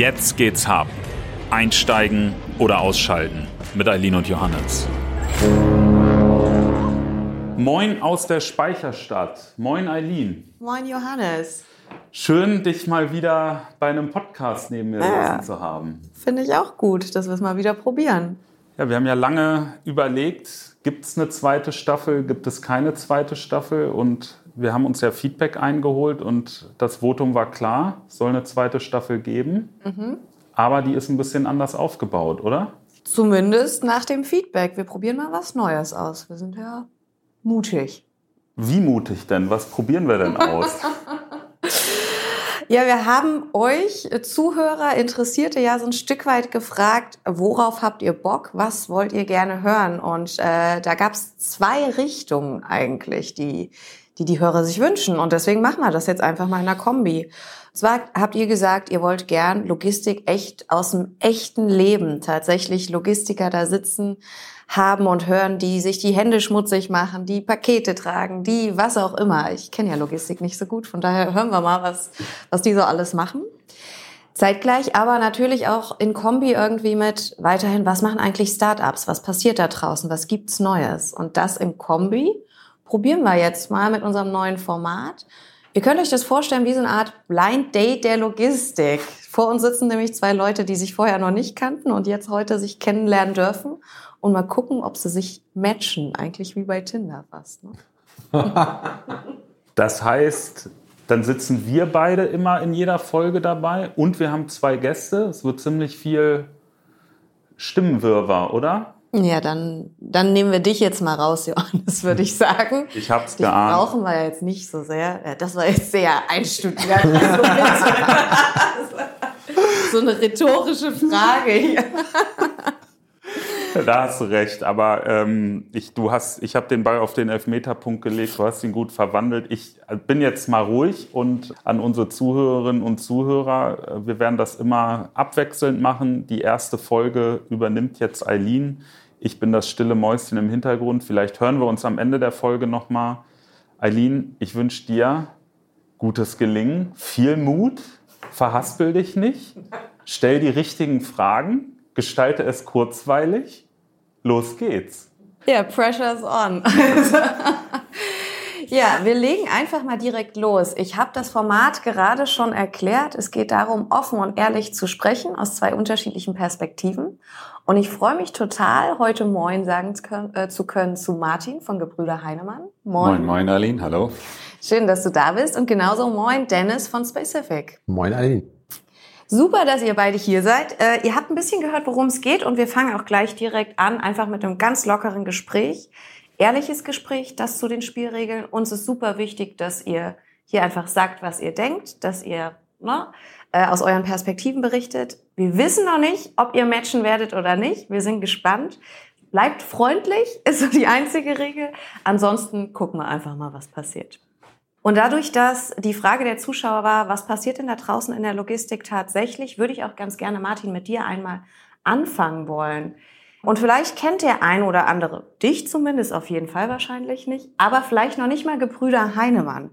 Jetzt geht's hart. Einsteigen oder ausschalten mit Eileen und Johannes. Moin aus der Speicherstadt. Moin Eileen. Moin Johannes. Schön, dich mal wieder bei einem Podcast neben mir Ja. sitzen zu haben. Finde ich auch gut, dass wir es mal wieder probieren. Ja, wir haben ja lange überlegt, gibt es eine zweite Staffel, gibt es keine zweite Staffel und wir haben uns ja Feedback eingeholt und das Votum war klar, es soll eine zweite Staffel geben, aber die ist ein bisschen anders aufgebaut, oder? Zumindest nach dem Feedback. Wir probieren mal was Neues aus. Wir sind ja mutig. Wie mutig denn? Was probieren wir denn aus? Ja, wir haben euch Zuhörer, Interessierte ja so ein Stück weit gefragt, worauf habt ihr Bock, was wollt ihr gerne hören? Und äh, da gab es zwei Richtungen eigentlich, die, die die Hörer sich wünschen. Und deswegen machen wir das jetzt einfach mal in einer Kombi. Und zwar habt ihr gesagt, ihr wollt gern Logistik echt aus dem echten Leben, tatsächlich Logistiker da sitzen haben und hören, die sich die Hände schmutzig machen, die Pakete tragen, die was auch immer. Ich kenne ja Logistik nicht so gut, von daher hören wir mal, was, was die so alles machen. Zeitgleich aber natürlich auch in Kombi irgendwie mit weiterhin, was machen eigentlich Startups? Was passiert da draußen? Was gibt's Neues? Und das in Kombi probieren wir jetzt mal mit unserem neuen Format. Ihr könnt euch das vorstellen wie so eine Art Blind Date der Logistik. Vor uns sitzen nämlich zwei Leute, die sich vorher noch nicht kannten und jetzt heute sich kennenlernen dürfen und mal gucken, ob sie sich matchen. Eigentlich wie bei Tinder fast. Ne? Das heißt, dann sitzen wir beide immer in jeder Folge dabei und wir haben zwei Gäste. Es wird ziemlich viel Stimmenwirrwarr, oder? Ja, dann, dann nehmen wir dich jetzt mal raus, Johannes, würde ich sagen. Ich hab's Dich geahnt. brauchen wir jetzt nicht so sehr. Das war jetzt sehr einstudiert. so eine rhetorische Frage. hier. Da hast du recht, aber ähm, ich, du hast, ich habe den Ball auf den Elfmeterpunkt gelegt, du hast ihn gut verwandelt. Ich bin jetzt mal ruhig und an unsere Zuhörerinnen und Zuhörer, äh, wir werden das immer abwechselnd machen. Die erste Folge übernimmt jetzt Eileen. Ich bin das stille Mäuschen im Hintergrund. Vielleicht hören wir uns am Ende der Folge nochmal. Eileen, ich wünsche dir gutes Gelingen, viel Mut, verhaspel dich nicht, stell die richtigen Fragen, gestalte es kurzweilig. Los geht's. Ja, pressure's on. ja, wir legen einfach mal direkt los. Ich habe das Format gerade schon erklärt. Es geht darum, offen und ehrlich zu sprechen aus zwei unterschiedlichen Perspektiven. Und ich freue mich total, heute Moin sagen zu können, äh, zu können zu Martin von Gebrüder Heinemann. Moin, moin, Aline, hallo. Schön, dass du da bist. Und genauso Moin Dennis von Specific. Moin Aline. Super, dass ihr beide hier seid. Äh, ihr habt ein bisschen gehört, worum es geht und wir fangen auch gleich direkt an, einfach mit einem ganz lockeren Gespräch. Ehrliches Gespräch, das zu den Spielregeln. Uns ist super wichtig, dass ihr hier einfach sagt, was ihr denkt, dass ihr ne, äh, aus euren Perspektiven berichtet. Wir wissen noch nicht, ob ihr matchen werdet oder nicht. Wir sind gespannt. Bleibt freundlich, ist so die einzige Regel. Ansonsten gucken wir einfach mal, was passiert. Und dadurch, dass die Frage der Zuschauer war, was passiert denn da draußen in der Logistik tatsächlich, würde ich auch ganz gerne, Martin, mit dir einmal anfangen wollen. Und vielleicht kennt der ein oder andere, dich zumindest auf jeden Fall wahrscheinlich nicht, aber vielleicht noch nicht mal Gebrüder Heinemann.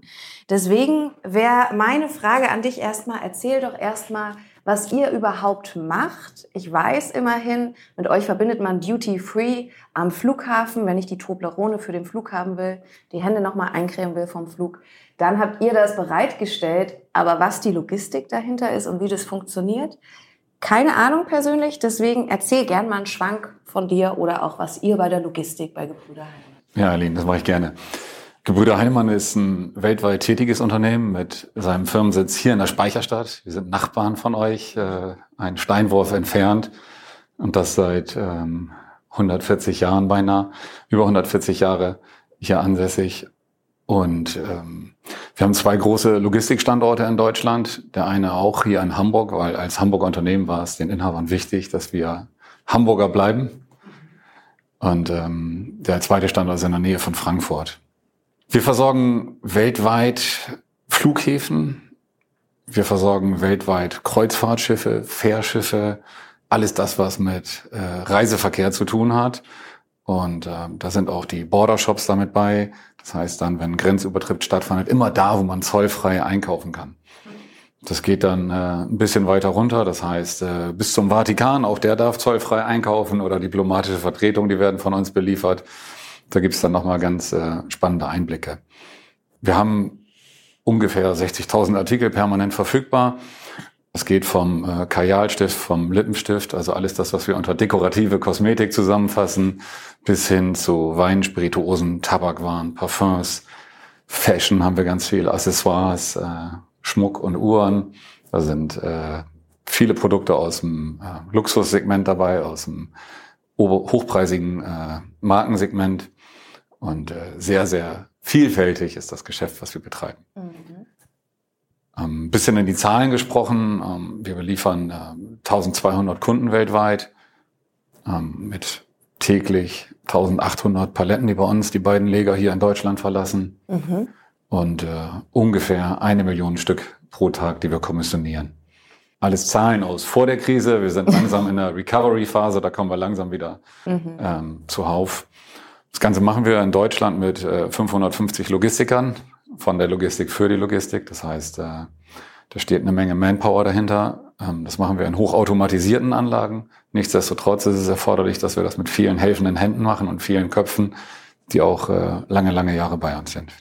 Deswegen wäre meine Frage an dich erstmal, erzähl doch erstmal, was ihr überhaupt macht. Ich weiß immerhin, mit euch verbindet man Duty Free am Flughafen, wenn ich die Toblerone für den Flug haben will, die Hände nochmal eincremen will vom Flug. Dann habt ihr das bereitgestellt. Aber was die Logistik dahinter ist und wie das funktioniert, keine Ahnung persönlich. Deswegen erzähl gern mal einen Schwank von dir oder auch was ihr bei der Logistik bei Gebrüder Heinemann. Ja, Aline, das mache ich gerne. Gebrüder Heinemann ist ein weltweit tätiges Unternehmen mit seinem Firmensitz hier in der Speicherstadt. Wir sind Nachbarn von euch, äh, ein Steinwurf entfernt und das seit ähm, 140 Jahren beinahe, über 140 Jahre hier ansässig. Und ähm, wir haben zwei große Logistikstandorte in Deutschland. Der eine auch hier in Hamburg, weil als Hamburger Unternehmen war es den Inhabern wichtig, dass wir Hamburger bleiben. Und ähm, der zweite Standort ist in der Nähe von Frankfurt. Wir versorgen weltweit Flughäfen. Wir versorgen weltweit Kreuzfahrtschiffe, Fährschiffe, alles das, was mit äh, Reiseverkehr zu tun hat. Und äh, da sind auch die Bordershops damit bei. Das heißt dann, wenn Grenzübertritt stattfindet, immer da, wo man zollfrei einkaufen kann. Das geht dann äh, ein bisschen weiter runter, das heißt äh, bis zum Vatikan, auch der darf zollfrei einkaufen oder diplomatische Vertretungen, die werden von uns beliefert. Da gibt's dann nochmal ganz äh, spannende Einblicke. Wir haben ungefähr 60.000 Artikel permanent verfügbar. Es geht vom äh, Kajalstift, vom Lippenstift, also alles das, was wir unter dekorative Kosmetik zusammenfassen, bis hin zu Wein, Spirituosen, Tabakwaren, Parfums, Fashion haben wir ganz viel, Accessoires, äh, Schmuck und Uhren. Da sind äh, viele Produkte aus dem äh, Luxussegment dabei, aus dem hochpreisigen äh, Markensegment und äh, sehr, sehr vielfältig ist das Geschäft, was wir betreiben. Mhm. Ähm, ein bisschen in die Zahlen gesprochen. Ähm, wir beliefern 1200 Kunden weltweit ähm, mit täglich 1800 Paletten, die bei uns die beiden Leger hier in Deutschland verlassen. Mhm. Und äh, ungefähr eine Million Stück pro Tag, die wir kommissionieren. Alles Zahlen aus vor der Krise. Wir sind langsam in der Recovery-Phase, da kommen wir langsam wieder mhm. ähm, zuhauf. Das Ganze machen wir in Deutschland mit äh, 550 Logistikern von der Logistik für die Logistik. Das heißt, äh, da steht eine Menge Manpower dahinter. Ähm, das machen wir in hochautomatisierten Anlagen. Nichtsdestotrotz ist es erforderlich, dass wir das mit vielen helfenden Händen machen und vielen Köpfen, die auch äh, lange, lange Jahre bei uns sind.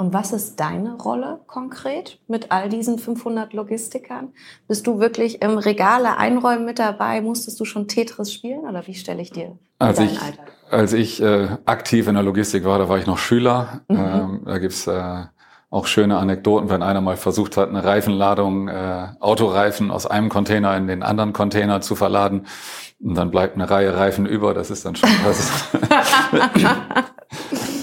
Und was ist deine Rolle konkret mit all diesen 500 Logistikern? Bist du wirklich im Regale einräumen mit dabei? Musstest du schon Tetris spielen oder wie stelle ich dir als deinen ich, Alltag? Als ich äh, aktiv in der Logistik war, da war ich noch Schüler. Mhm. Ähm, da gibt's äh, auch schöne Anekdoten, wenn einer mal versucht hat, eine Reifenladung, äh, Autoreifen aus einem Container in den anderen Container zu verladen. Und dann bleibt eine Reihe Reifen über. Das ist dann schon was.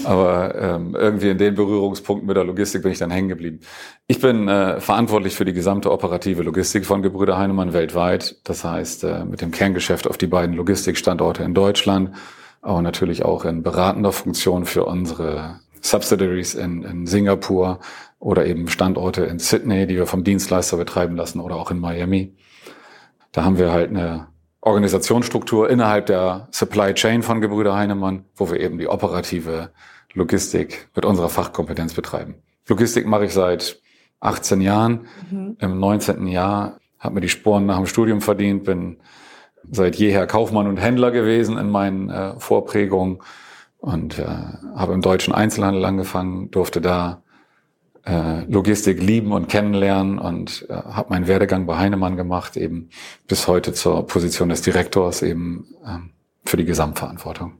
Aber ähm, irgendwie in den Berührungspunkten mit der Logistik bin ich dann hängen geblieben. Ich bin äh, verantwortlich für die gesamte operative Logistik von Gebrüder Heinemann weltweit. Das heißt, äh, mit dem Kerngeschäft auf die beiden Logistikstandorte in Deutschland, aber natürlich auch in beratender Funktion für unsere Subsidiaries in, in Singapur oder eben Standorte in Sydney, die wir vom Dienstleister betreiben lassen oder auch in Miami. Da haben wir halt eine Organisationsstruktur innerhalb der Supply Chain von Gebrüder Heinemann, wo wir eben die operative Logistik mit unserer Fachkompetenz betreiben. Logistik mache ich seit 18 Jahren. Mhm. Im 19. Jahr habe mir die Sporen nach dem Studium verdient, bin seit jeher Kaufmann und Händler gewesen in meinen äh, Vorprägungen und äh, habe im deutschen Einzelhandel angefangen, durfte da äh, Logistik lieben und kennenlernen und äh, habe meinen Werdegang bei Heinemann gemacht, eben bis heute zur Position des Direktors eben ähm, für die Gesamtverantwortung.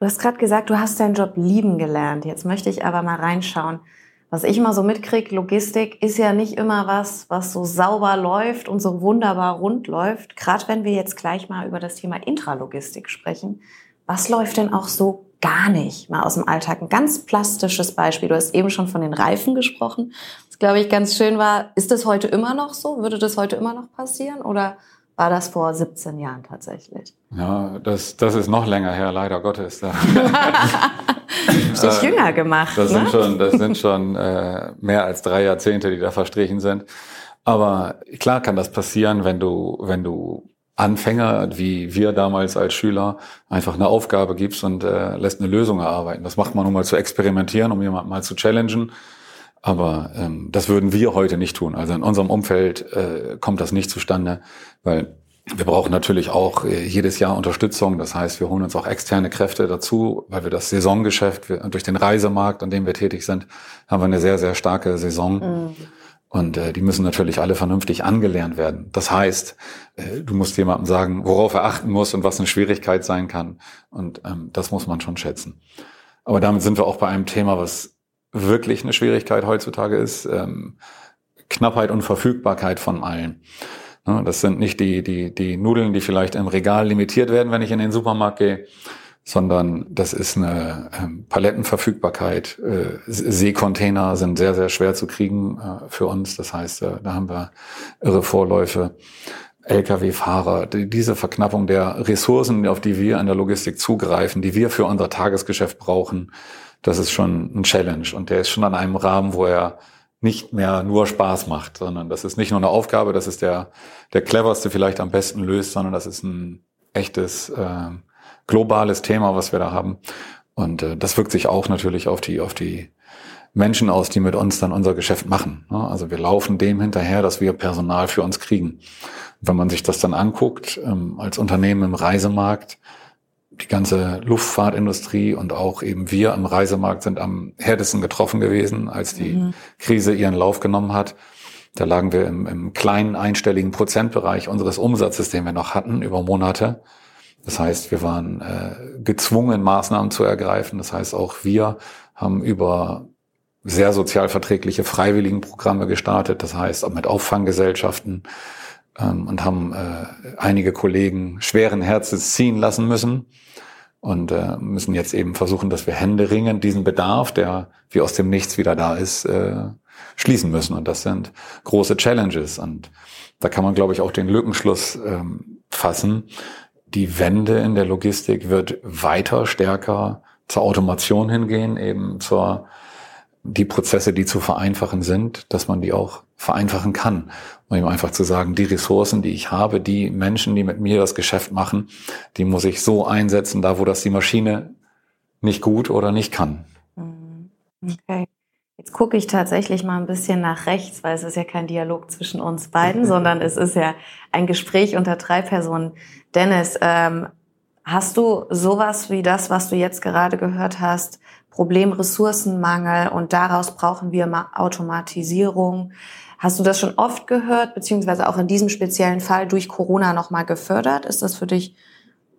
Du hast gerade gesagt, du hast deinen Job lieben gelernt. Jetzt möchte ich aber mal reinschauen. Was ich mal so mitkriege, Logistik ist ja nicht immer was, was so sauber läuft und so wunderbar rund läuft. Gerade wenn wir jetzt gleich mal über das Thema Intralogistik sprechen. Was läuft denn auch so gar nicht? Mal aus dem Alltag. Ein ganz plastisches Beispiel. Du hast eben schon von den Reifen gesprochen. Was, glaube ich, ganz schön war. Ist das heute immer noch so? Würde das heute immer noch passieren? Oder war das vor 17 Jahren tatsächlich. Ja, das, das ist noch länger her, leider Gottes. Da. Dich jünger gemacht. Das ne? sind schon, das sind schon äh, mehr als drei Jahrzehnte, die da verstrichen sind. Aber klar kann das passieren, wenn du, wenn du Anfänger, wie wir damals als Schüler, einfach eine Aufgabe gibst und äh, lässt eine Lösung erarbeiten. Das macht man, um mal zu experimentieren, um jemanden mal zu challengen. Aber ähm, das würden wir heute nicht tun. Also in unserem Umfeld äh, kommt das nicht zustande, weil wir brauchen natürlich auch äh, jedes Jahr Unterstützung. Das heißt, wir holen uns auch externe Kräfte dazu, weil wir das Saisongeschäft wir, durch den Reisemarkt, an dem wir tätig sind, haben wir eine sehr, sehr starke Saison. Mhm. Und äh, die müssen natürlich alle vernünftig angelernt werden. Das heißt, äh, du musst jemandem sagen, worauf er achten muss und was eine Schwierigkeit sein kann. Und ähm, das muss man schon schätzen. Aber damit sind wir auch bei einem Thema, was wirklich eine Schwierigkeit heutzutage ist. Ähm, Knappheit und Verfügbarkeit von allen. Ne, das sind nicht die, die, die Nudeln, die vielleicht im Regal limitiert werden, wenn ich in den Supermarkt gehe, sondern das ist eine ähm, Palettenverfügbarkeit. Äh, Seekontainer sind sehr, sehr schwer zu kriegen äh, für uns. Das heißt, äh, da haben wir irre Vorläufe. Lkw-Fahrer, die, diese Verknappung der Ressourcen, auf die wir in der Logistik zugreifen, die wir für unser Tagesgeschäft brauchen, das ist schon ein Challenge und der ist schon an einem Rahmen, wo er nicht mehr nur Spaß macht, sondern das ist nicht nur eine Aufgabe, das ist der, der cleverste vielleicht am besten löst, sondern das ist ein echtes äh, globales Thema, was wir da haben. Und äh, das wirkt sich auch natürlich auf die, auf die Menschen aus, die mit uns dann unser Geschäft machen. Also wir laufen dem hinterher, dass wir Personal für uns kriegen. Wenn man sich das dann anguckt, ähm, als Unternehmen im Reisemarkt, die ganze Luftfahrtindustrie und auch eben wir im Reisemarkt sind am härtesten getroffen gewesen, als die mhm. Krise ihren Lauf genommen hat. Da lagen wir im, im kleinen einstelligen Prozentbereich unseres Umsatzes, den wir noch hatten, über Monate. Das heißt, wir waren äh, gezwungen, Maßnahmen zu ergreifen. Das heißt, auch wir haben über sehr sozialverträgliche Freiwilligenprogramme gestartet. Das heißt, auch mit Auffanggesellschaften ähm, und haben äh, einige Kollegen schweren Herzens ziehen lassen müssen und äh, müssen jetzt eben versuchen, dass wir Hände ringen, diesen Bedarf, der wie aus dem Nichts wieder da ist, äh, schließen müssen. Und das sind große Challenges. Und da kann man, glaube ich, auch den Lückenschluss ähm, fassen. Die Wende in der Logistik wird weiter stärker zur Automation hingehen, eben zur die Prozesse, die zu vereinfachen sind, dass man die auch vereinfachen kann. Um ihm einfach zu sagen, die Ressourcen, die ich habe, die Menschen, die mit mir das Geschäft machen, die muss ich so einsetzen, da wo das die Maschine nicht gut oder nicht kann. Mhm. Okay. Jetzt gucke ich tatsächlich mal ein bisschen nach rechts, weil es ist ja kein Dialog zwischen uns beiden, sondern es ist ja ein Gespräch unter drei Personen. Dennis, ähm, hast du sowas wie das, was du jetzt gerade gehört hast, Problem Ressourcenmangel und daraus brauchen wir Automatisierung? Hast du das schon oft gehört, beziehungsweise auch in diesem speziellen Fall durch Corona nochmal gefördert? Ist das für dich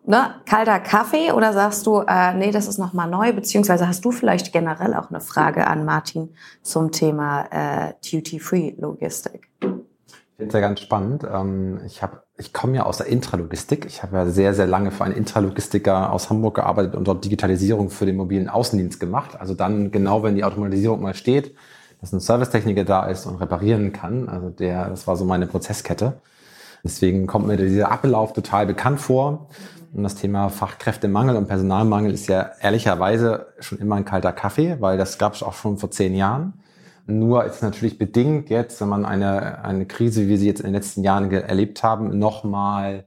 ne, kalter Kaffee oder sagst du, äh, nee, das ist nochmal neu, beziehungsweise hast du vielleicht generell auch eine Frage an Martin zum Thema äh, Duty-Free-Logistik? Ich finde es ja ganz spannend. Ähm, ich habe, ich komme ja aus der Intralogistik. Ich habe ja sehr, sehr lange für einen Intralogistiker aus Hamburg gearbeitet und dort Digitalisierung für den mobilen Außendienst gemacht. Also dann genau, wenn die Automatisierung mal steht, dass ein Servicetechniker da ist und reparieren kann. Also der, das war so meine Prozesskette. Deswegen kommt mir dieser Ablauf total bekannt vor. Und das Thema Fachkräftemangel und Personalmangel ist ja ehrlicherweise schon immer ein kalter Kaffee, weil das gab es auch schon vor zehn Jahren. Nur ist natürlich bedingt jetzt, wenn man eine, eine Krise, wie wir sie jetzt in den letzten Jahren erlebt haben, nochmal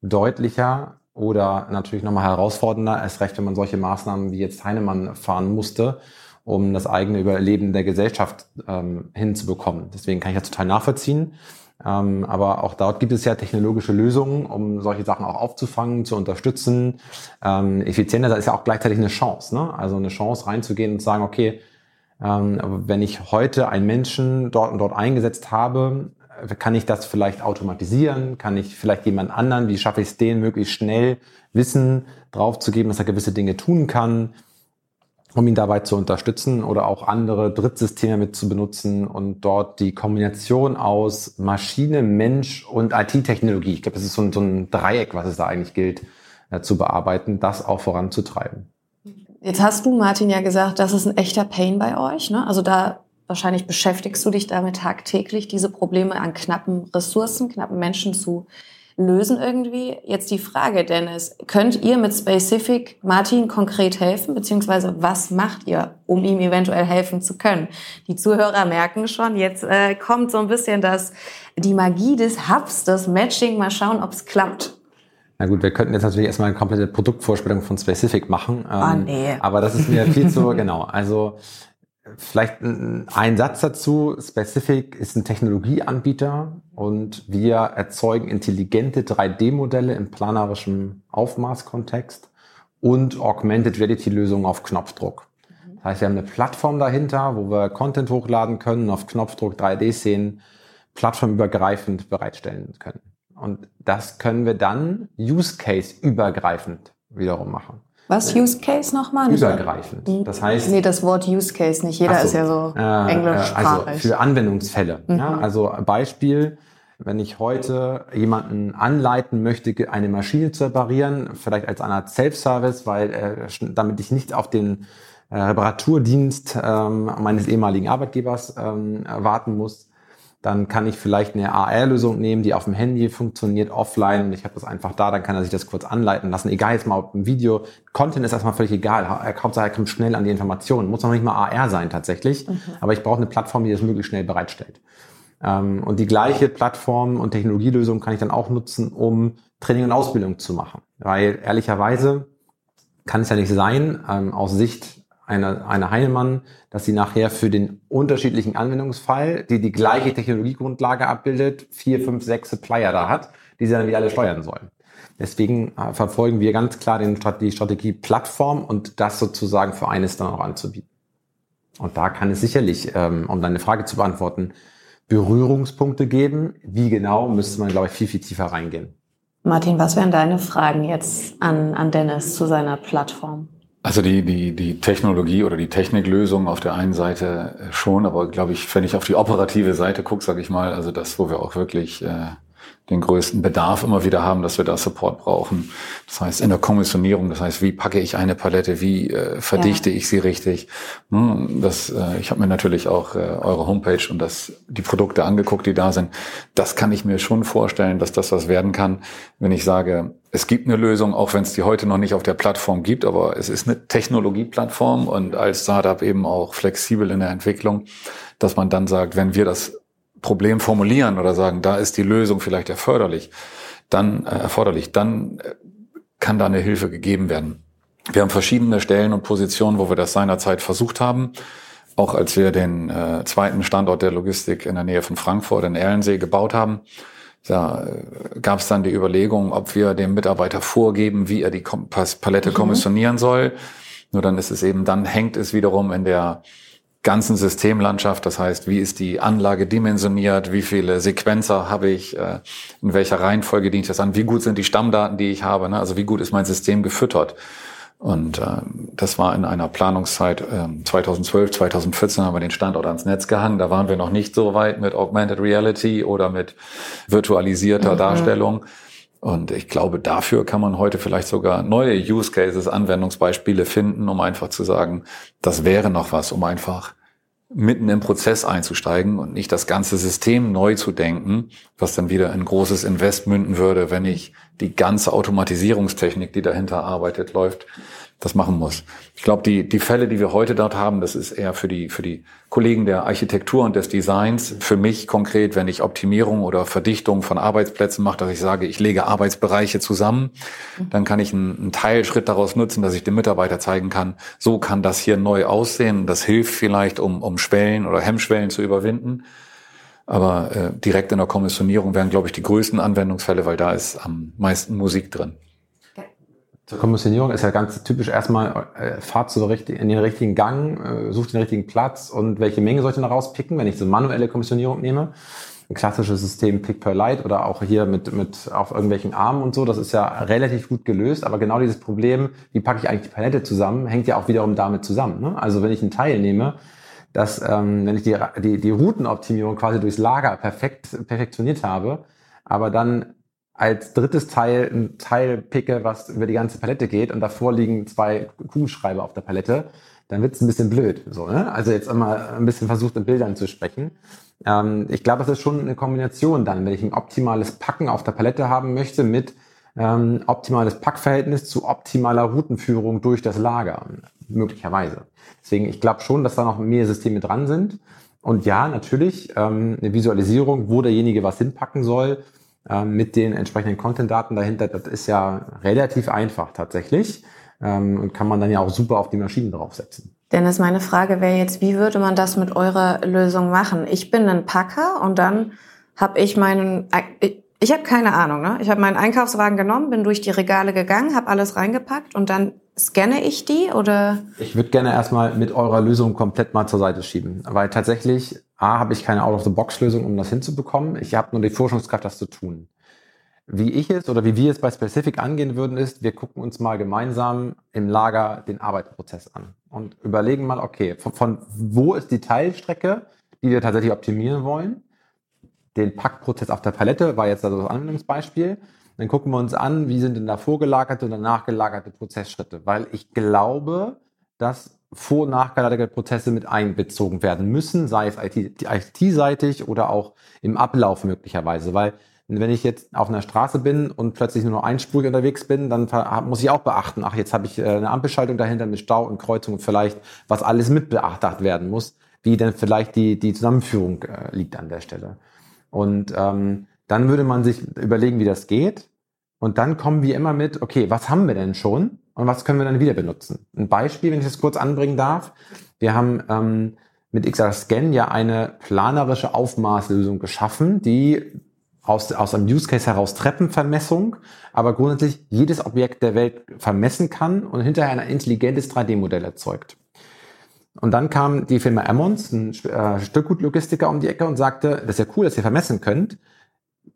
deutlicher oder natürlich nochmal herausfordernder, erst recht, wenn man solche Maßnahmen wie jetzt Heinemann fahren musste, um das eigene Überleben der Gesellschaft ähm, hinzubekommen. Deswegen kann ich das total nachvollziehen. Ähm, aber auch dort gibt es ja technologische Lösungen, um solche Sachen auch aufzufangen, zu unterstützen. Ähm, effizienter ist ja auch gleichzeitig eine Chance. Ne? Also eine Chance reinzugehen und zu sagen, okay, ähm, wenn ich heute einen Menschen dort und dort eingesetzt habe, kann ich das vielleicht automatisieren? Kann ich vielleicht jemand anderen, wie schaffe ich es den, möglichst schnell Wissen draufzugeben, dass er gewisse Dinge tun kann? Um ihn dabei zu unterstützen oder auch andere Drittsysteme mit zu benutzen und dort die Kombination aus Maschine, Mensch und IT-Technologie, ich glaube, das ist so ein, so ein, Dreieck, was es da eigentlich gilt, äh, zu bearbeiten, das auch voranzutreiben. Jetzt hast du, Martin, ja gesagt, das ist ein echter Pain bei euch. Ne? Also da wahrscheinlich beschäftigst du dich damit tagtäglich, diese Probleme an knappen Ressourcen, knappen Menschen zu lösen irgendwie. Jetzt die Frage, Dennis, könnt ihr mit Specific Martin konkret helfen, beziehungsweise was macht ihr, um ihm eventuell helfen zu können? Die Zuhörer merken schon, jetzt äh, kommt so ein bisschen das, die Magie des Hubs, das Matching, mal schauen, ob es klappt. Na gut, wir könnten jetzt natürlich erstmal eine komplette Produktvorstellung von Specific machen. Ah, ähm, oh, nee. Aber das ist mir viel zu, genau. Also Vielleicht ein Satz dazu. Specific ist ein Technologieanbieter und wir erzeugen intelligente 3D-Modelle im planerischem Aufmaßkontext und Augmented Reality-Lösungen auf Knopfdruck. Das heißt, wir haben eine Plattform dahinter, wo wir Content hochladen können, auf Knopfdruck 3D-Szenen plattformübergreifend bereitstellen können. Und das können wir dann Use Case übergreifend wiederum machen. Was Use Case nochmal? Übergreifend. Hm. Das heißt. Nee, das Wort Use Case nicht. Jeder so, ist ja so äh, englischsprachig. Also für Anwendungsfälle. Mhm. Ja, also Beispiel, wenn ich heute jemanden anleiten möchte, eine Maschine zu reparieren, vielleicht als eine Art Self-Service, weil äh, damit ich nicht auf den äh, Reparaturdienst ähm, meines ehemaligen Arbeitgebers ähm, warten muss, dann kann ich vielleicht eine AR-Lösung nehmen, die auf dem Handy funktioniert, offline und ich habe das einfach da, dann kann er sich das kurz anleiten lassen. Egal jetzt mal ob ein Video, Content ist erstmal völlig egal. Hauptsache er kommt schnell an die Informationen. Muss noch nicht mal AR sein tatsächlich, mhm. aber ich brauche eine Plattform, die das möglichst schnell bereitstellt. Ähm, und die gleiche Plattform und Technologielösung kann ich dann auch nutzen, um Training und Ausbildung zu machen. Weil ehrlicherweise kann es ja nicht sein, ähm, aus Sicht eine, eine Heinemann, dass sie nachher für den unterschiedlichen Anwendungsfall, die die gleiche Technologiegrundlage abbildet, vier, fünf, sechs Supplier da hat, die sie dann wieder alle steuern sollen. Deswegen äh, verfolgen wir ganz klar den, die Strategie Plattform und das sozusagen für eines dann auch anzubieten. Und da kann es sicherlich, ähm, um deine Frage zu beantworten, Berührungspunkte geben. Wie genau, müsste man, glaube ich, viel, viel tiefer reingehen. Martin, was wären deine Fragen jetzt an, an Dennis zu seiner Plattform? Also die, die, die Technologie oder die Techniklösung auf der einen Seite schon, aber glaube ich, wenn ich auf die operative Seite gucke, sage ich mal, also das, wo wir auch wirklich äh, den größten Bedarf immer wieder haben, dass wir da Support brauchen. Das heißt, in der Kommissionierung, das heißt, wie packe ich eine Palette, wie äh, verdichte ja. ich sie richtig. Hm, das, äh, ich habe mir natürlich auch äh, eure Homepage und das, die Produkte angeguckt, die da sind. Das kann ich mir schon vorstellen, dass das was werden kann, wenn ich sage, es gibt eine Lösung, auch wenn es die heute noch nicht auf der Plattform gibt, aber es ist eine Technologieplattform und als Startup eben auch flexibel in der Entwicklung, dass man dann sagt, wenn wir das Problem formulieren oder sagen, da ist die Lösung vielleicht erforderlich, dann äh, erforderlich, dann äh, kann da eine Hilfe gegeben werden. Wir haben verschiedene Stellen und Positionen, wo wir das seinerzeit versucht haben. Auch als wir den äh, zweiten Standort der Logistik in der Nähe von Frankfurt in Erlensee gebaut haben, da äh, gab es dann die Überlegung, ob wir dem Mitarbeiter vorgeben, wie er die Kom Palette mhm. kommissionieren soll. Nur dann ist es eben, dann hängt es wiederum in der ganzen Systemlandschaft. Das heißt, wie ist die Anlage dimensioniert? Wie viele Sequenzer habe ich? Äh, in welcher Reihenfolge dient das an? Wie gut sind die Stammdaten, die ich habe? Ne? Also wie gut ist mein System gefüttert? Und äh, das war in einer Planungszeit äh, 2012, 2014 haben wir den Standort ans Netz gehangen. Da waren wir noch nicht so weit mit Augmented Reality oder mit virtualisierter mhm. Darstellung. Und ich glaube, dafür kann man heute vielleicht sogar neue Use Cases, Anwendungsbeispiele finden, um einfach zu sagen, das wäre noch was, um einfach mitten im Prozess einzusteigen und nicht das ganze System neu zu denken, was dann wieder ein großes Invest münden würde, wenn ich die ganze Automatisierungstechnik, die dahinter arbeitet, läuft, das machen muss. Ich glaube, die, die Fälle, die wir heute dort haben, das ist eher für die, für die Kollegen der Architektur und des Designs. Für mich konkret, wenn ich Optimierung oder Verdichtung von Arbeitsplätzen mache, dass ich sage, ich lege Arbeitsbereiche zusammen, dann kann ich einen, einen Teilschritt daraus nutzen, dass ich dem Mitarbeiter zeigen kann, so kann das hier neu aussehen. Das hilft vielleicht, um, um Schwellen oder Hemmschwellen zu überwinden. Aber äh, direkt in der Kommissionierung wären, glaube ich, die größten Anwendungsfälle, weil da ist am meisten Musik drin. Zur Kommissionierung ist ja ganz typisch erstmal, äh, fahrt so in den richtigen Gang, äh, sucht den richtigen Platz und welche Menge soll ich denn da rauspicken, wenn ich so manuelle Kommissionierung nehme. Ein klassisches System Pick per Light oder auch hier mit, mit auf irgendwelchen Armen und so, das ist ja relativ gut gelöst, aber genau dieses Problem, wie packe ich eigentlich die Palette zusammen, hängt ja auch wiederum damit zusammen. Ne? Also wenn ich einen Teil nehme, dass ähm, wenn ich die, die, die Routenoptimierung quasi durchs Lager perfekt perfektioniert habe, aber dann als drittes Teil ein Teil picke, was über die ganze Palette geht und davor liegen zwei Kugelschreiber auf der Palette, dann wird es ein bisschen blöd. So, ne? Also jetzt immer ein bisschen versucht, in Bildern zu sprechen. Ähm, ich glaube, das ist schon eine Kombination dann, wenn ich ein optimales Packen auf der Palette haben möchte mit ähm, optimales Packverhältnis zu optimaler Routenführung durch das Lager, möglicherweise. Deswegen, ich glaube schon, dass da noch mehr Systeme dran sind. Und ja, natürlich, ähm, eine Visualisierung, wo derjenige was hinpacken soll, mit den entsprechenden Content-Daten dahinter, das ist ja relativ einfach tatsächlich ähm, und kann man dann ja auch super auf die Maschinen draufsetzen. Dennis, meine Frage wäre jetzt, wie würde man das mit eurer Lösung machen? Ich bin ein Packer und dann habe ich meinen, ich, ich habe keine Ahnung, ne? Ich habe meinen Einkaufswagen genommen, bin durch die Regale gegangen, habe alles reingepackt und dann scanne ich die oder? Ich würde gerne erstmal mit eurer Lösung komplett mal zur Seite schieben, weil tatsächlich A, habe ich keine Out-of-the-Box-Lösung, um das hinzubekommen. Ich habe nur die Forschungskraft, das zu tun. Wie ich es oder wie wir es bei Specific angehen würden, ist, wir gucken uns mal gemeinsam im Lager den Arbeitsprozess an und überlegen mal, okay, von, von wo ist die Teilstrecke, die wir tatsächlich optimieren wollen? Den Packprozess auf der Palette war jetzt also das Anwendungsbeispiel. Dann gucken wir uns an, wie sind denn da vorgelagerte und danach gelagerte Prozessschritte, weil ich glaube, dass vor- und nachgelagerte Prozesse mit einbezogen werden müssen, sei es IT-seitig IT oder auch im Ablauf möglicherweise, weil wenn ich jetzt auf einer Straße bin und plötzlich nur noch einspurig unterwegs bin, dann muss ich auch beachten, ach, jetzt habe ich äh, eine Ampelschaltung dahinter mit Stau und Kreuzung und vielleicht, was alles mit beachtet werden muss, wie denn vielleicht die, die Zusammenführung äh, liegt an der Stelle. Und ähm, dann würde man sich überlegen, wie das geht. Und dann kommen wir immer mit, okay, was haben wir denn schon? Und was können wir dann wieder benutzen. Ein Beispiel, wenn ich das kurz anbringen darf. Wir haben ähm, mit XR Scan ja eine planerische Aufmaßlösung geschaffen, die aus, aus einem Use Case heraus Treppenvermessung, aber grundsätzlich jedes Objekt der Welt vermessen kann und hinterher ein intelligentes 3D-Modell erzeugt. Und dann kam die Firma Ammons, ein äh, Stückgutlogistiker um die Ecke und sagte, das ist ja cool, dass ihr vermessen könnt.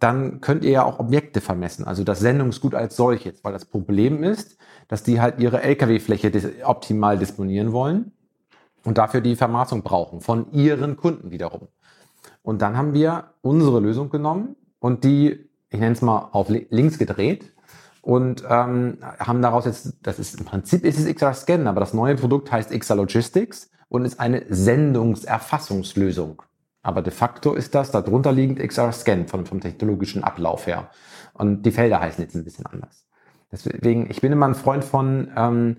Dann könnt ihr ja auch Objekte vermessen, also das Sendungsgut als solches, weil das Problem ist, dass die halt ihre LKW-Fläche optimal disponieren wollen und dafür die Vermaßung brauchen von ihren Kunden wiederum. Und dann haben wir unsere Lösung genommen und die, ich nenne es mal, auf links gedreht und ähm, haben daraus jetzt, das ist im Prinzip ist es XR Scan, aber das neue Produkt heißt XR Logistics und ist eine Sendungserfassungslösung. Aber de facto ist das darunter liegend XR Scan vom, vom technologischen Ablauf her. Und die Felder heißen jetzt ein bisschen anders. Deswegen, ich bin immer ein Freund von, ähm,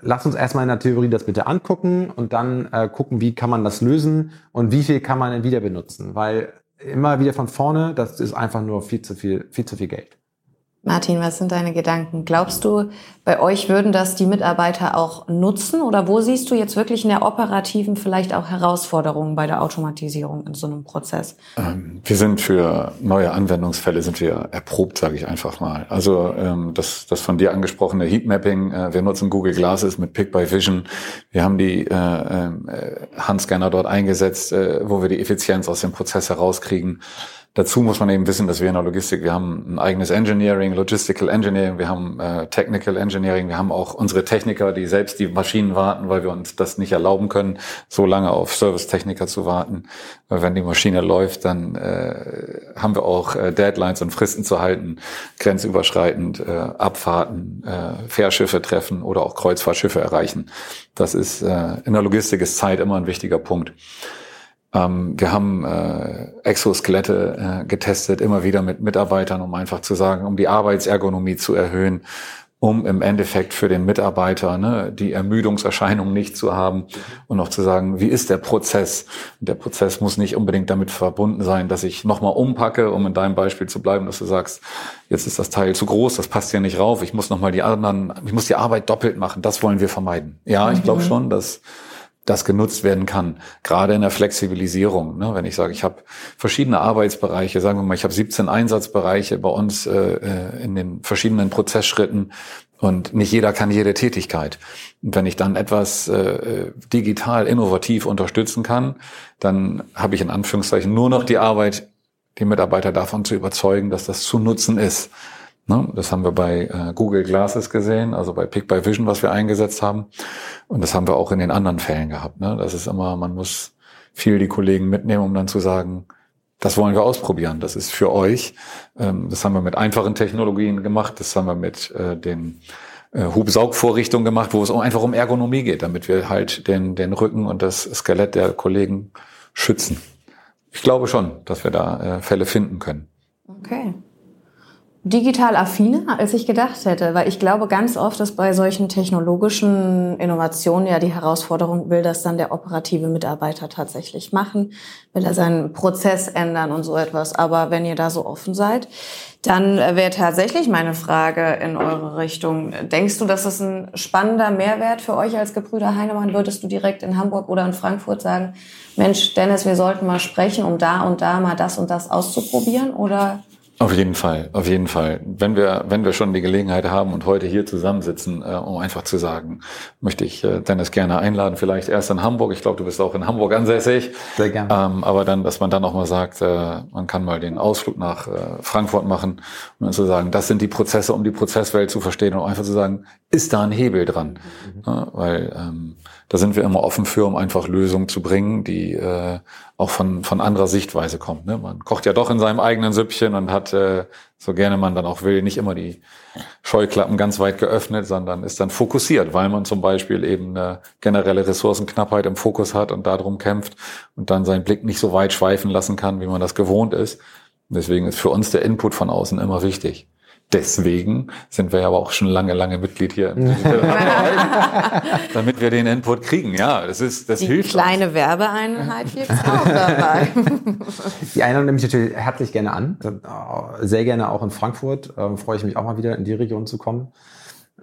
lass uns erstmal in der Theorie das bitte angucken und dann äh, gucken, wie kann man das lösen und wie viel kann man denn wieder benutzen. Weil immer wieder von vorne, das ist einfach nur viel zu viel, viel zu viel Geld. Martin, was sind deine Gedanken? Glaubst du, bei euch würden das die Mitarbeiter auch nutzen? Oder wo siehst du jetzt wirklich in der operativen vielleicht auch Herausforderungen bei der Automatisierung in so einem Prozess? Ähm, wir sind für neue Anwendungsfälle sind wir erprobt, sage ich einfach mal. Also ähm, das, das von dir angesprochene Heatmapping, äh, wir nutzen Google Glasses mit Pick by Vision. Wir haben die äh, äh, Handscanner dort eingesetzt, äh, wo wir die Effizienz aus dem Prozess herauskriegen. Dazu muss man eben wissen, dass wir in der Logistik, wir haben ein eigenes Engineering, Logistical Engineering, wir haben äh, Technical Engineering, wir haben auch unsere Techniker, die selbst die Maschinen warten, weil wir uns das nicht erlauben können, so lange auf Servicetechniker zu warten. Weil wenn die Maschine läuft, dann äh, haben wir auch äh, Deadlines und Fristen zu halten, grenzüberschreitend äh, Abfahrten, äh, Fährschiffe treffen oder auch Kreuzfahrtschiffe erreichen. Das ist äh, in der Logistik ist Zeit immer ein wichtiger Punkt. Ähm, wir haben äh, Exoskelette äh, getestet, immer wieder mit Mitarbeitern, um einfach zu sagen, um die Arbeitsergonomie zu erhöhen, um im Endeffekt für den Mitarbeiter ne, die Ermüdungserscheinung nicht zu haben und auch zu sagen, wie ist der Prozess? Und der Prozess muss nicht unbedingt damit verbunden sein, dass ich nochmal umpacke, um in deinem Beispiel zu bleiben, dass du sagst, jetzt ist das Teil zu groß, das passt hier nicht rauf, ich muss nochmal die anderen, ich muss die Arbeit doppelt machen, das wollen wir vermeiden. Ja, ich glaube mhm. schon, dass das genutzt werden kann, gerade in der Flexibilisierung. Ne? Wenn ich sage, ich habe verschiedene Arbeitsbereiche, sagen wir mal, ich habe 17 Einsatzbereiche bei uns äh, äh, in den verschiedenen Prozessschritten und nicht jeder kann jede Tätigkeit. Und wenn ich dann etwas äh, digital innovativ unterstützen kann, dann habe ich in Anführungszeichen nur noch die Arbeit, die Mitarbeiter davon zu überzeugen, dass das zu nutzen ist. Ne? Das haben wir bei äh, Google Glasses gesehen, also bei Pick by Vision, was wir eingesetzt haben. Und das haben wir auch in den anderen Fällen gehabt. Ne? Das ist immer, man muss viel die Kollegen mitnehmen, um dann zu sagen, das wollen wir ausprobieren. Das ist für euch. Ähm, das haben wir mit einfachen Technologien gemacht. Das haben wir mit äh, den äh, Hubsaugvorrichtungen gemacht, wo es einfach um Ergonomie geht, damit wir halt den, den Rücken und das Skelett der Kollegen schützen. Ich glaube schon, dass wir da äh, Fälle finden können. Okay digital affiner, als ich gedacht hätte, weil ich glaube ganz oft, dass bei solchen technologischen Innovationen ja die Herausforderung will, dass dann der operative Mitarbeiter tatsächlich machen, will er seinen Prozess ändern und so etwas. Aber wenn ihr da so offen seid, dann wäre tatsächlich meine Frage in eure Richtung. Denkst du, dass das ein spannender Mehrwert für euch als Gebrüder Heinemann? Würdest du direkt in Hamburg oder in Frankfurt sagen, Mensch, Dennis, wir sollten mal sprechen, um da und da mal das und das auszuprobieren? Oder auf jeden Fall, auf jeden Fall. Wenn wir, wenn wir schon die Gelegenheit haben und heute hier zusammensitzen, äh, um einfach zu sagen, möchte ich äh, Dennis gerne einladen, vielleicht erst in Hamburg. Ich glaube, du bist auch in Hamburg ansässig. Sehr gerne. Ähm, aber dann, dass man dann auch mal sagt, äh, man kann mal den Ausflug nach äh, Frankfurt machen und dann zu sagen, das sind die Prozesse, um die Prozesswelt zu verstehen und einfach zu sagen, ist da ein Hebel dran? Mhm. Ja, weil ähm, da sind wir immer offen für, um einfach Lösungen zu bringen, die äh, auch von, von anderer Sichtweise kommen. Ne? Man kocht ja doch in seinem eigenen Süppchen und hat, äh, so gerne man dann auch will, nicht immer die Scheuklappen ganz weit geöffnet, sondern ist dann fokussiert, weil man zum Beispiel eben eine generelle Ressourcenknappheit im Fokus hat und darum kämpft und dann seinen Blick nicht so weit schweifen lassen kann, wie man das gewohnt ist. Deswegen ist für uns der Input von außen immer wichtig. Deswegen sind wir ja aber auch schon lange, lange Mitglied hier im damit wir den Input kriegen. Ja, das ist, das Die hilft. Die kleine uns. Werbeeinheit gibt's auch dabei. Die Einladung nehme ich natürlich herzlich gerne an. Sehr gerne auch in Frankfurt. Ähm, freue ich mich auch mal wieder in die Region zu kommen.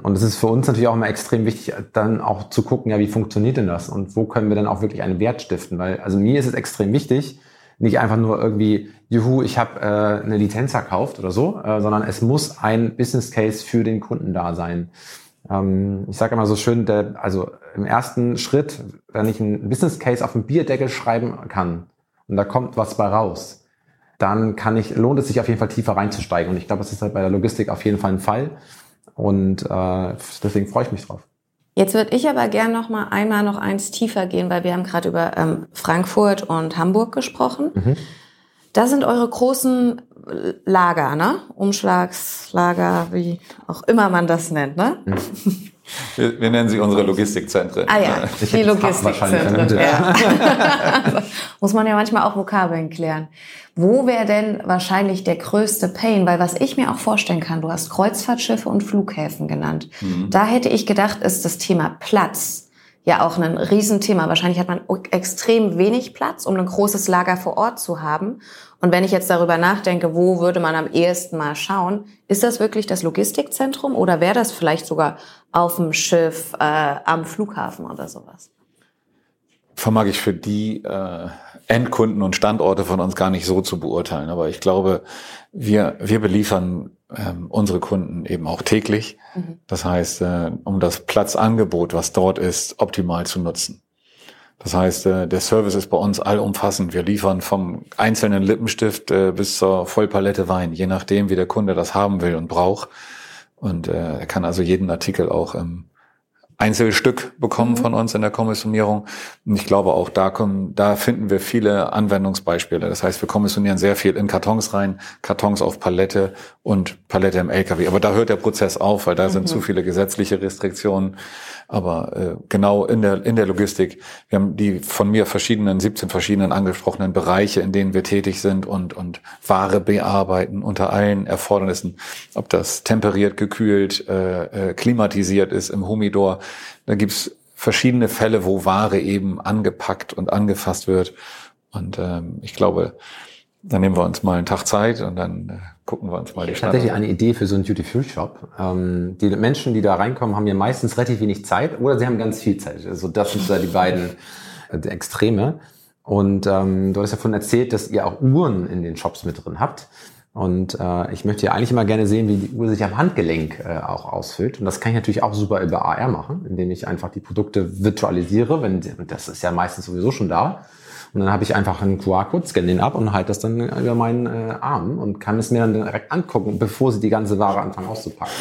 Und es ist für uns natürlich auch immer extrem wichtig, dann auch zu gucken, ja, wie funktioniert denn das und wo können wir dann auch wirklich einen Wert stiften? Weil, also mir ist es extrem wichtig, nicht einfach nur irgendwie, juhu, ich habe äh, eine Lizenz erkauft oder so, äh, sondern es muss ein Business Case für den Kunden da sein. Ähm, ich sage immer so schön, der, also im ersten Schritt, wenn ich ein Business Case auf dem Bierdeckel schreiben kann und da kommt was bei raus, dann kann ich, lohnt es sich auf jeden Fall tiefer reinzusteigen. Und ich glaube, das ist halt bei der Logistik auf jeden Fall ein Fall. Und äh, deswegen freue ich mich drauf. Jetzt würde ich aber gern noch mal einmal noch eins tiefer gehen, weil wir haben gerade über ähm, Frankfurt und Hamburg gesprochen. Mhm. Da sind eure großen Lager, ne? Umschlagslager, wie auch immer man das nennt, ne? Mhm. Wir, wir, nennen sie unsere Logistikzentren. Ah ja, die Logistikzentren. Ja. Muss man ja manchmal auch Vokabeln klären. Wo wäre denn wahrscheinlich der größte Pain? Weil was ich mir auch vorstellen kann, du hast Kreuzfahrtschiffe und Flughäfen genannt. Mhm. Da hätte ich gedacht, ist das Thema Platz ja auch ein Riesenthema. Wahrscheinlich hat man extrem wenig Platz, um ein großes Lager vor Ort zu haben. Und wenn ich jetzt darüber nachdenke, wo würde man am ehesten mal schauen, ist das wirklich das Logistikzentrum oder wäre das vielleicht sogar auf dem Schiff, äh, am Flughafen oder sowas? Vermag ich für die äh, Endkunden und Standorte von uns gar nicht so zu beurteilen. Aber ich glaube, wir, wir beliefern ähm, unsere Kunden eben auch täglich. Mhm. Das heißt, äh, um das Platzangebot, was dort ist, optimal zu nutzen. Das heißt, äh, der Service ist bei uns allumfassend. Wir liefern vom einzelnen Lippenstift äh, bis zur Vollpalette Wein, je nachdem, wie der Kunde das haben will und braucht. Und äh, er kann also jeden Artikel auch im Einzelstück bekommen mhm. von uns in der Kommissionierung. Und ich glaube auch da kommen, da finden wir viele Anwendungsbeispiele. Das heißt, wir kommissionieren sehr viel in Kartons rein, Kartons auf Palette und Palette im LKW. Aber da hört der Prozess auf, weil da mhm. sind zu viele gesetzliche Restriktionen. Aber äh, genau in der, in der Logistik, wir haben die von mir verschiedenen, 17 verschiedenen angesprochenen Bereiche, in denen wir tätig sind und, und Ware bearbeiten unter allen Erfordernissen. Ob das temperiert, gekühlt, äh, äh, klimatisiert ist im Humidor. Da gibt's verschiedene Fälle, wo Ware eben angepackt und angefasst wird. Und ähm, ich glaube, dann nehmen wir uns mal einen Tag Zeit und dann äh, gucken wir uns mal die Stadt Tatsächlich eine Idee für so einen Duty-Free-Shop. Ähm, die Menschen, die da reinkommen, haben ja meistens relativ wenig Zeit oder sie haben ganz viel Zeit. Also das sind da die beiden äh, Extreme. Und ähm, du hast ja vorhin erzählt, dass ihr auch Uhren in den Shops mit drin habt. Und äh, ich möchte ja eigentlich immer gerne sehen, wie die Uhr sich am Handgelenk äh, auch ausfüllt. Und das kann ich natürlich auch super über AR machen, indem ich einfach die Produkte virtualisiere. Wenn, das ist ja meistens sowieso schon da. Und dann habe ich einfach einen QR-Code, scanne den ab und halte das dann über meinen äh, Arm und kann es mir dann direkt angucken, bevor sie die ganze Ware anfangen auszupacken.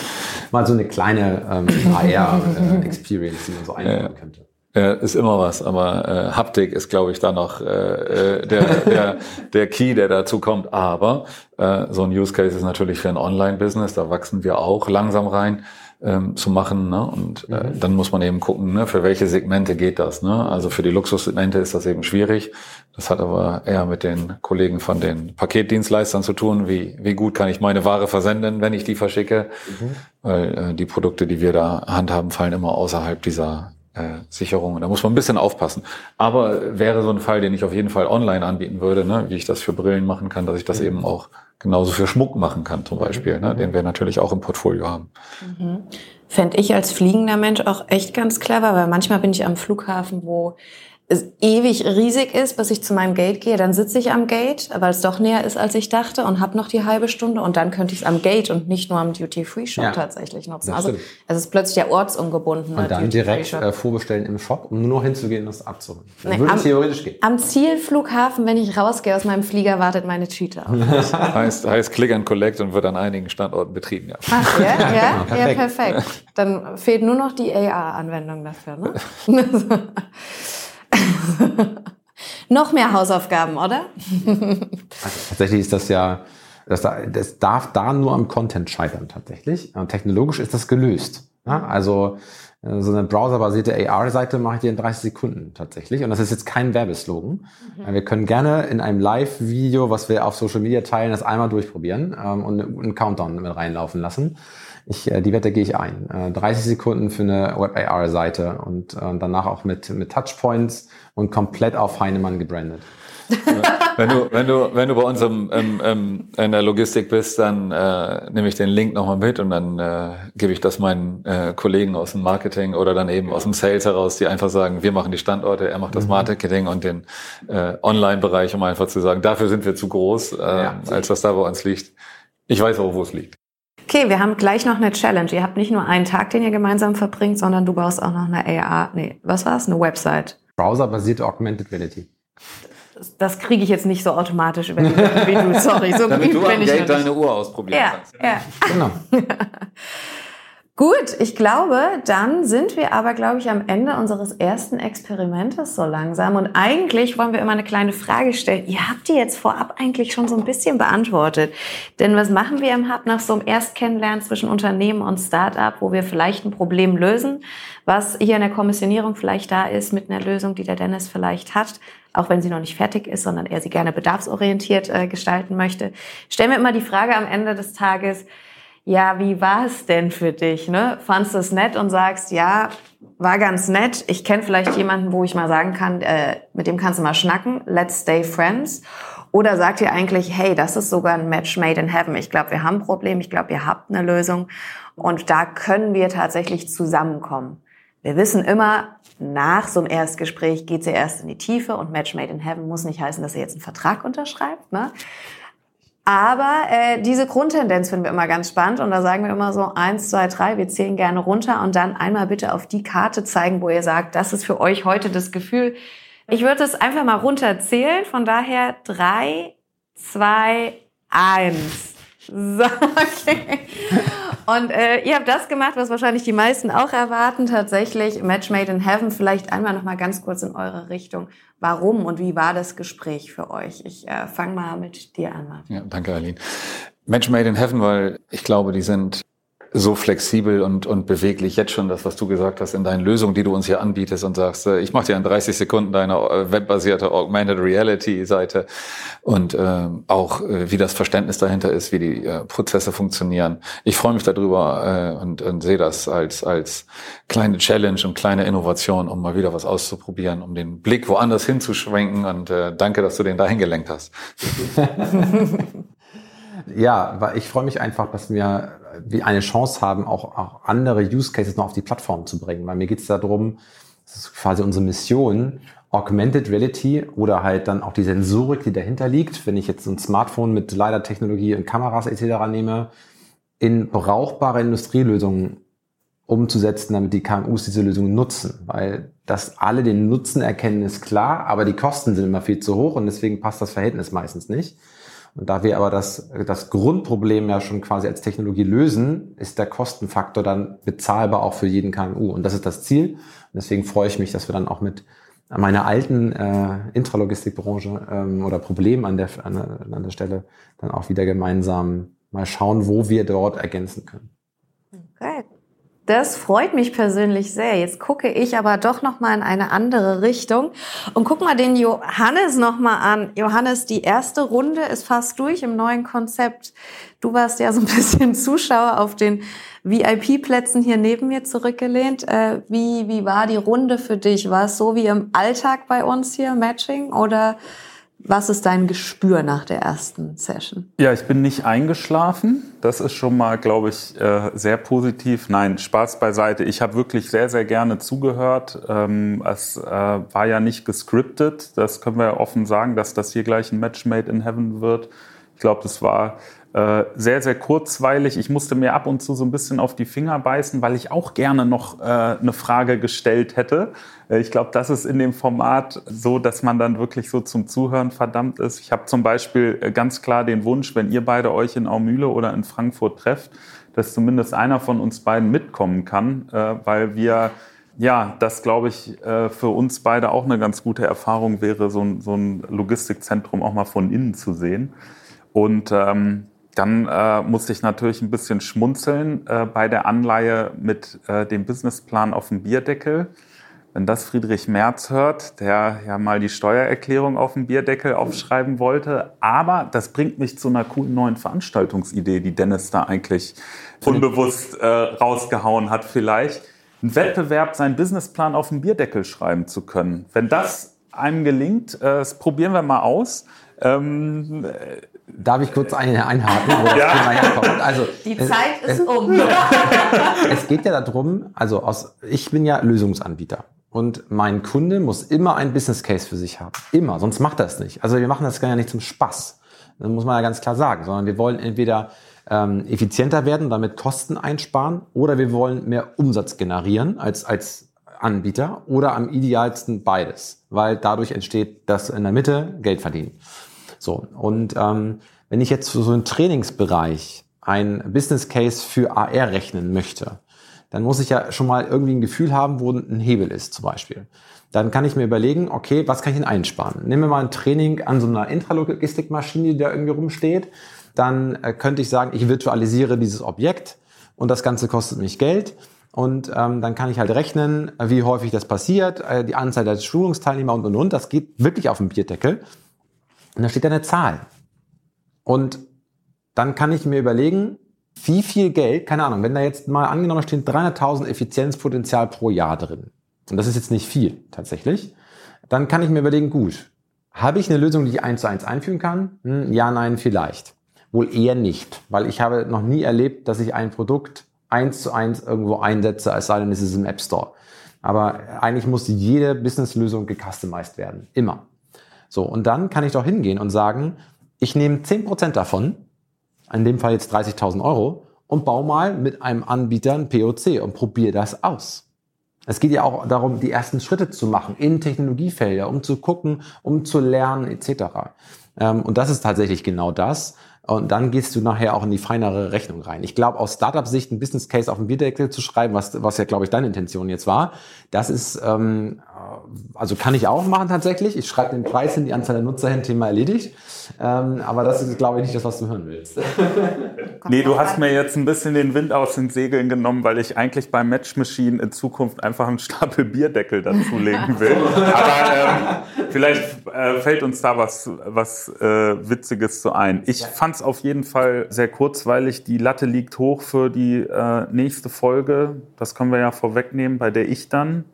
Mal so eine kleine ähm, AR-Experience, äh, die man so einbauen könnte. Ja, ist immer was, aber äh, Haptik ist, glaube ich, da noch äh, äh, der, der, der Key, der dazu kommt. Aber äh, so ein Use Case ist natürlich für ein Online-Business, da wachsen wir auch langsam rein ähm, zu machen. Ne? Und äh, mhm. dann muss man eben gucken, ne, für welche Segmente geht das. Ne? Also für die Luxussegmente ist das eben schwierig. Das hat aber eher mit den Kollegen von den Paketdienstleistern zu tun. Wie, wie gut kann ich meine Ware versenden, wenn ich die verschicke? Mhm. Weil äh, die Produkte, die wir da handhaben, fallen immer außerhalb dieser äh, Sicherung. Da muss man ein bisschen aufpassen. Aber wäre so ein Fall, den ich auf jeden Fall online anbieten würde, ne? wie ich das für Brillen machen kann, dass ich das mhm. eben auch genauso für Schmuck machen kann zum Beispiel, ne, den wir natürlich auch im Portfolio haben. Mhm. Fände ich als fliegender Mensch auch echt ganz clever, weil manchmal bin ich am Flughafen, wo ewig riesig ist, bis ich zu meinem Gate gehe. Dann sitze ich am Gate, weil es doch näher ist, als ich dachte und habe noch die halbe Stunde. Und dann könnte ich es am Gate und nicht nur am Duty-Free-Shop ja, tatsächlich nutzen. Also es ist plötzlich der ortsungebunden. Und dann direkt äh, vorbestellen im Shop, um nur noch hinzugehen und das abzuholen. Nee, Würde am, theoretisch gehen. Am Zielflughafen, wenn ich rausgehe aus meinem Flieger, wartet meine Tüte auf. heißt, heißt Click and Collect und wird an einigen Standorten betrieben, ja. Ach, ja, ja, ja, perfekt. ja, perfekt. Dann fehlt nur noch die AR-Anwendung dafür, ne? Noch mehr Hausaufgaben, oder? also tatsächlich ist das ja, das, das darf da nur am Content scheitern tatsächlich. Technologisch ist das gelöst. Ja? Also äh, so eine browserbasierte AR-Seite mache ich dir in 30 Sekunden tatsächlich. Und das ist jetzt kein Werbeslogan. Mhm. Wir können gerne in einem Live-Video, was wir auf Social Media teilen, das einmal durchprobieren ähm, und einen Countdown mit reinlaufen lassen. Ich, äh, die Wette gehe ich ein. Äh, 30 Sekunden für eine Web-AR-Seite und äh, danach auch mit, mit Touchpoints und komplett auf Heinemann gebrandet. wenn, du, wenn, du, wenn du bei uns im, im, im, in der Logistik bist, dann äh, nehme ich den Link nochmal mit und dann äh, gebe ich das meinen äh, Kollegen aus dem Marketing oder dann eben aus dem Sales heraus, die einfach sagen, wir machen die Standorte, er macht das mhm. Marketing und den äh, Online-Bereich, um einfach zu sagen, dafür sind wir zu groß, äh, ja. als was da bei uns liegt. Ich weiß auch, wo es liegt. Okay, wir haben gleich noch eine Challenge. Ihr habt nicht nur einen Tag, den ihr gemeinsam verbringt, sondern du baust auch noch eine AR, nee, was war's? Eine Website. Browser-basierte Augmented Reality. Das, das kriege ich jetzt nicht so automatisch über die wie du. Sorry, so Damit du am Gate deine Uhr ausprobieren ja, kannst. Ja. Genau. Gut, ich glaube, dann sind wir aber, glaube ich, am Ende unseres ersten Experimentes so langsam. Und eigentlich wollen wir immer eine kleine Frage stellen. Ihr habt die jetzt vorab eigentlich schon so ein bisschen beantwortet. Denn was machen wir im Hub nach so einem Erstkennenlernen zwischen Unternehmen und Startup, wo wir vielleicht ein Problem lösen, was hier in der Kommissionierung vielleicht da ist mit einer Lösung, die der Dennis vielleicht hat, auch wenn sie noch nicht fertig ist, sondern er sie gerne bedarfsorientiert äh, gestalten möchte. Stellen wir immer die Frage am Ende des Tages, ja, wie war es denn für dich? Ne? Fandst du es nett und sagst, ja, war ganz nett. Ich kenne vielleicht jemanden, wo ich mal sagen kann, äh, mit dem kannst du mal schnacken. Let's stay friends. Oder sagt ihr eigentlich, hey, das ist sogar ein Match made in heaven. Ich glaube, wir haben ein Problem. Ich glaube, ihr habt eine Lösung. Und da können wir tatsächlich zusammenkommen. Wir wissen immer, nach so einem Erstgespräch geht sie erst in die Tiefe und Match made in heaven muss nicht heißen, dass ihr jetzt einen Vertrag unterschreibt. Ne? Aber äh, diese Grundtendenz finden wir immer ganz spannend und da sagen wir immer so eins, zwei, drei, wir zählen gerne runter und dann einmal bitte auf die Karte zeigen, wo ihr sagt, das ist für euch heute das Gefühl. Ich würde es einfach mal runterzählen, von daher drei, zwei, eins. So, okay. Und äh, ihr habt das gemacht, was wahrscheinlich die meisten auch erwarten, tatsächlich Match Made in Heaven. Vielleicht einmal noch mal ganz kurz in eure Richtung. Warum und wie war das Gespräch für euch? Ich äh, fange mal mit dir an. Martin. Ja, danke, Aline. Match Made in Heaven, weil ich glaube, die sind so flexibel und, und beweglich jetzt schon das, was du gesagt hast in deinen Lösungen, die du uns hier anbietest und sagst, äh, ich mache dir in 30 Sekunden deine äh, webbasierte Augmented Reality Seite und äh, auch äh, wie das Verständnis dahinter ist, wie die äh, Prozesse funktionieren. Ich freue mich darüber äh, und, und sehe das als, als kleine Challenge und kleine Innovation, um mal wieder was auszuprobieren, um den Blick woanders hinzuschwenken und äh, danke, dass du den dahin gelenkt hast. ja, weil ich freue mich einfach, dass wir wie eine Chance haben, auch, auch andere Use Cases noch auf die Plattform zu bringen. Weil mir geht es darum, das ist quasi unsere Mission, Augmented Reality oder halt dann auch die Sensorik, die dahinter liegt, wenn ich jetzt ein Smartphone mit LiDAR-Technologie und Kameras etc. nehme, in brauchbare Industrielösungen umzusetzen, damit die KMUs diese Lösungen nutzen. Weil dass alle den Nutzen erkennen, ist klar, aber die Kosten sind immer viel zu hoch und deswegen passt das Verhältnis meistens nicht. Und da wir aber das, das Grundproblem ja schon quasi als Technologie lösen, ist der Kostenfaktor dann bezahlbar auch für jeden KMU. Und das ist das Ziel. Und deswegen freue ich mich, dass wir dann auch mit meiner alten äh, Intralogistikbranche ähm, oder Problem an der, an, an der Stelle dann auch wieder gemeinsam mal schauen, wo wir dort ergänzen können. Okay. Das freut mich persönlich sehr. Jetzt gucke ich aber doch noch mal in eine andere Richtung und guck mal den Johannes noch mal an. Johannes, die erste Runde ist fast durch im neuen Konzept. Du warst ja so ein bisschen Zuschauer auf den VIP-Plätzen hier neben mir zurückgelehnt. Äh, wie, wie war die Runde für dich? War es so wie im Alltag bei uns hier, Matching? Oder was ist dein Gespür nach der ersten Session? Ja, ich bin nicht eingeschlafen. Das ist schon mal, glaube ich, äh, sehr positiv. Nein, Spaß beiseite. Ich habe wirklich sehr, sehr gerne zugehört. Ähm, es äh, war ja nicht gescriptet. Das können wir ja offen sagen, dass das hier gleich ein Match made in heaven wird. Ich glaube, das war äh, sehr, sehr kurzweilig. Ich musste mir ab und zu so ein bisschen auf die Finger beißen, weil ich auch gerne noch äh, eine Frage gestellt hätte. Äh, ich glaube, das ist in dem Format so, dass man dann wirklich so zum Zuhören verdammt ist. Ich habe zum Beispiel äh, ganz klar den Wunsch, wenn ihr beide euch in Aumühle oder in Frankfurt trefft, dass zumindest einer von uns beiden mitkommen kann, äh, weil wir ja, das glaube ich für uns beide auch eine ganz gute Erfahrung wäre, so ein, so ein Logistikzentrum auch mal von innen zu sehen. Und ähm, dann äh, musste ich natürlich ein bisschen schmunzeln äh, bei der Anleihe mit äh, dem Businessplan auf dem Bierdeckel. Wenn das Friedrich Merz hört, der ja mal die Steuererklärung auf dem Bierdeckel aufschreiben wollte. Aber das bringt mich zu einer coolen neuen Veranstaltungsidee, die Dennis da eigentlich unbewusst äh, rausgehauen hat vielleicht. Ein Wettbewerb, seinen Businessplan auf dem Bierdeckel schreiben zu können. Wenn das einem gelingt. Äh, das probieren wir mal aus. Ähm, Darf ich kurz eine einhaken, wo das Ja. Thema herkommt? Also, Die es- Zeit es, ist um. es geht ja darum, also aus, ich bin ja Lösungsanbieter und mein Kunde muss immer ein Business Case für sich haben. Immer, sonst macht er es nicht. Also wir machen das ja nicht zum Spaß. Das muss man ja ganz klar sagen, sondern wir wollen entweder ähm, effizienter werden, damit Kosten einsparen, oder wir wollen mehr Umsatz generieren als, als Anbieter oder am idealsten beides, weil dadurch entsteht das in der Mitte Geld verdienen. So, und ähm, wenn ich jetzt für so einen Trainingsbereich ein Business Case für AR rechnen möchte, dann muss ich ja schon mal irgendwie ein Gefühl haben, wo ein Hebel ist zum Beispiel. Dann kann ich mir überlegen, okay, was kann ich denn einsparen? Nehmen wir mal ein Training an so einer Intralogistikmaschine, die da irgendwie rumsteht. Dann äh, könnte ich sagen, ich virtualisiere dieses Objekt und das Ganze kostet mich Geld. Und ähm, dann kann ich halt rechnen, äh, wie häufig das passiert, äh, die Anzahl der Schulungsteilnehmer und und und. Das geht wirklich auf den Bierdeckel. Und da steht da eine Zahl. Und dann kann ich mir überlegen, wie viel Geld, keine Ahnung, wenn da jetzt mal angenommen stehen 300.000 Effizienzpotenzial pro Jahr drin, und das ist jetzt nicht viel tatsächlich, dann kann ich mir überlegen, gut, habe ich eine Lösung, die ich eins zu eins einführen kann? Hm, ja, nein, vielleicht. Wohl eher nicht, weil ich habe noch nie erlebt, dass ich ein Produkt eins zu eins irgendwo einsetze, als sei denn, es ist im App Store. Aber eigentlich muss jede Businesslösung gecustomized werden. Immer. So, und dann kann ich doch hingehen und sagen, ich nehme 10% davon, in dem Fall jetzt 30.000 Euro, und baue mal mit einem Anbieter ein POC und probiere das aus. Es geht ja auch darum, die ersten Schritte zu machen in Technologiefelder, um zu gucken, um zu lernen etc. Ähm, Und das ist tatsächlich genau das. Und dann gehst du nachher auch in die feinere Rechnung rein. Ich glaube, aus Startup-Sicht ein Business Case auf dem Bierdeckel zu schreiben, was, was ja, glaube ich, deine Intention jetzt war, das ist, ähm, also kann ich auch machen tatsächlich. Ich schreibe den Preis hin, die Anzahl der Nutzer hin, Thema erledigt. Ähm, aber das ist, glaube ich, nicht das, was du hören willst. Nee, du hast mir jetzt ein bisschen den Wind aus den Segeln genommen, weil ich eigentlich beim Match Machine in Zukunft einfach einen Stapel Bierdeckel dazulegen will. Aber ähm, vielleicht äh, fällt uns da was, was äh, Witziges zu ein. Ich fand es auf jeden Fall sehr kurzweilig. Die Latte liegt hoch für die äh, nächste Folge. Das können wir ja vorwegnehmen, bei der ich dann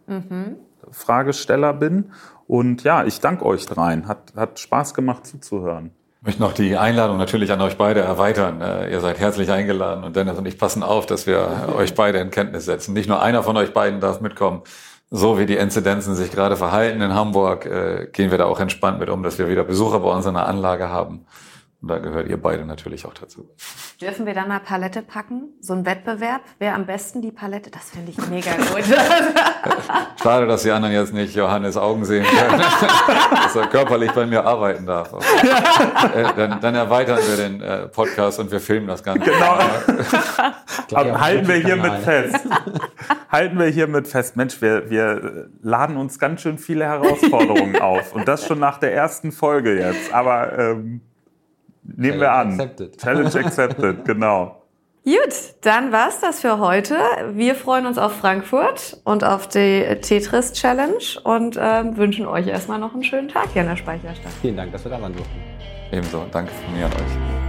Fragesteller bin. Und ja, ich danke euch dreien. Hat, hat Spaß gemacht zuzuhören. Ich möchte noch die Einladung natürlich an euch beide erweitern. Äh, Ihr seid herzlich eingeladen und Dennis und ich passen auf, dass wir euch beide in Kenntnis setzen. Nicht nur einer von euch beiden darf mitkommen. So wie die Inzidenzen sich gerade verhalten in Hamburg, äh, gehen wir da auch entspannt mit um, dass wir wieder Besucher bei uns in der Anlage haben. Und da gehört ihr beide natürlich auch dazu. Dürfen wir dann mal Palette packen? So ein Wettbewerb? Wer am besten die Palette? Das finde ich mega gut. Schade, dass die anderen jetzt nicht Johannes Augen sehen können, dass er körperlich bei mir arbeiten darf. Äh, dann, dann erweitern wir den äh, Podcast und wir filmen das Ganze. Genau. Auf halten wir hiermit fest. halten wir hiermit fest. Mensch, wir, wir laden uns ganz schön viele Herausforderungen auf. Und das schon nach der ersten Folge jetzt. Aber ähm, nehmen wir an. accepted. Challenge accepted, genau. Gut, dann war's das für heute. Wir freuen uns auf Frankfurt und auf die Tetris Challenge und ähm, wünschen euch erstmal noch einen schönen Tag hier in der Speicherstadt. Vielen Dank, dass wir da waren durften. Ebenso, danke von mir an euch.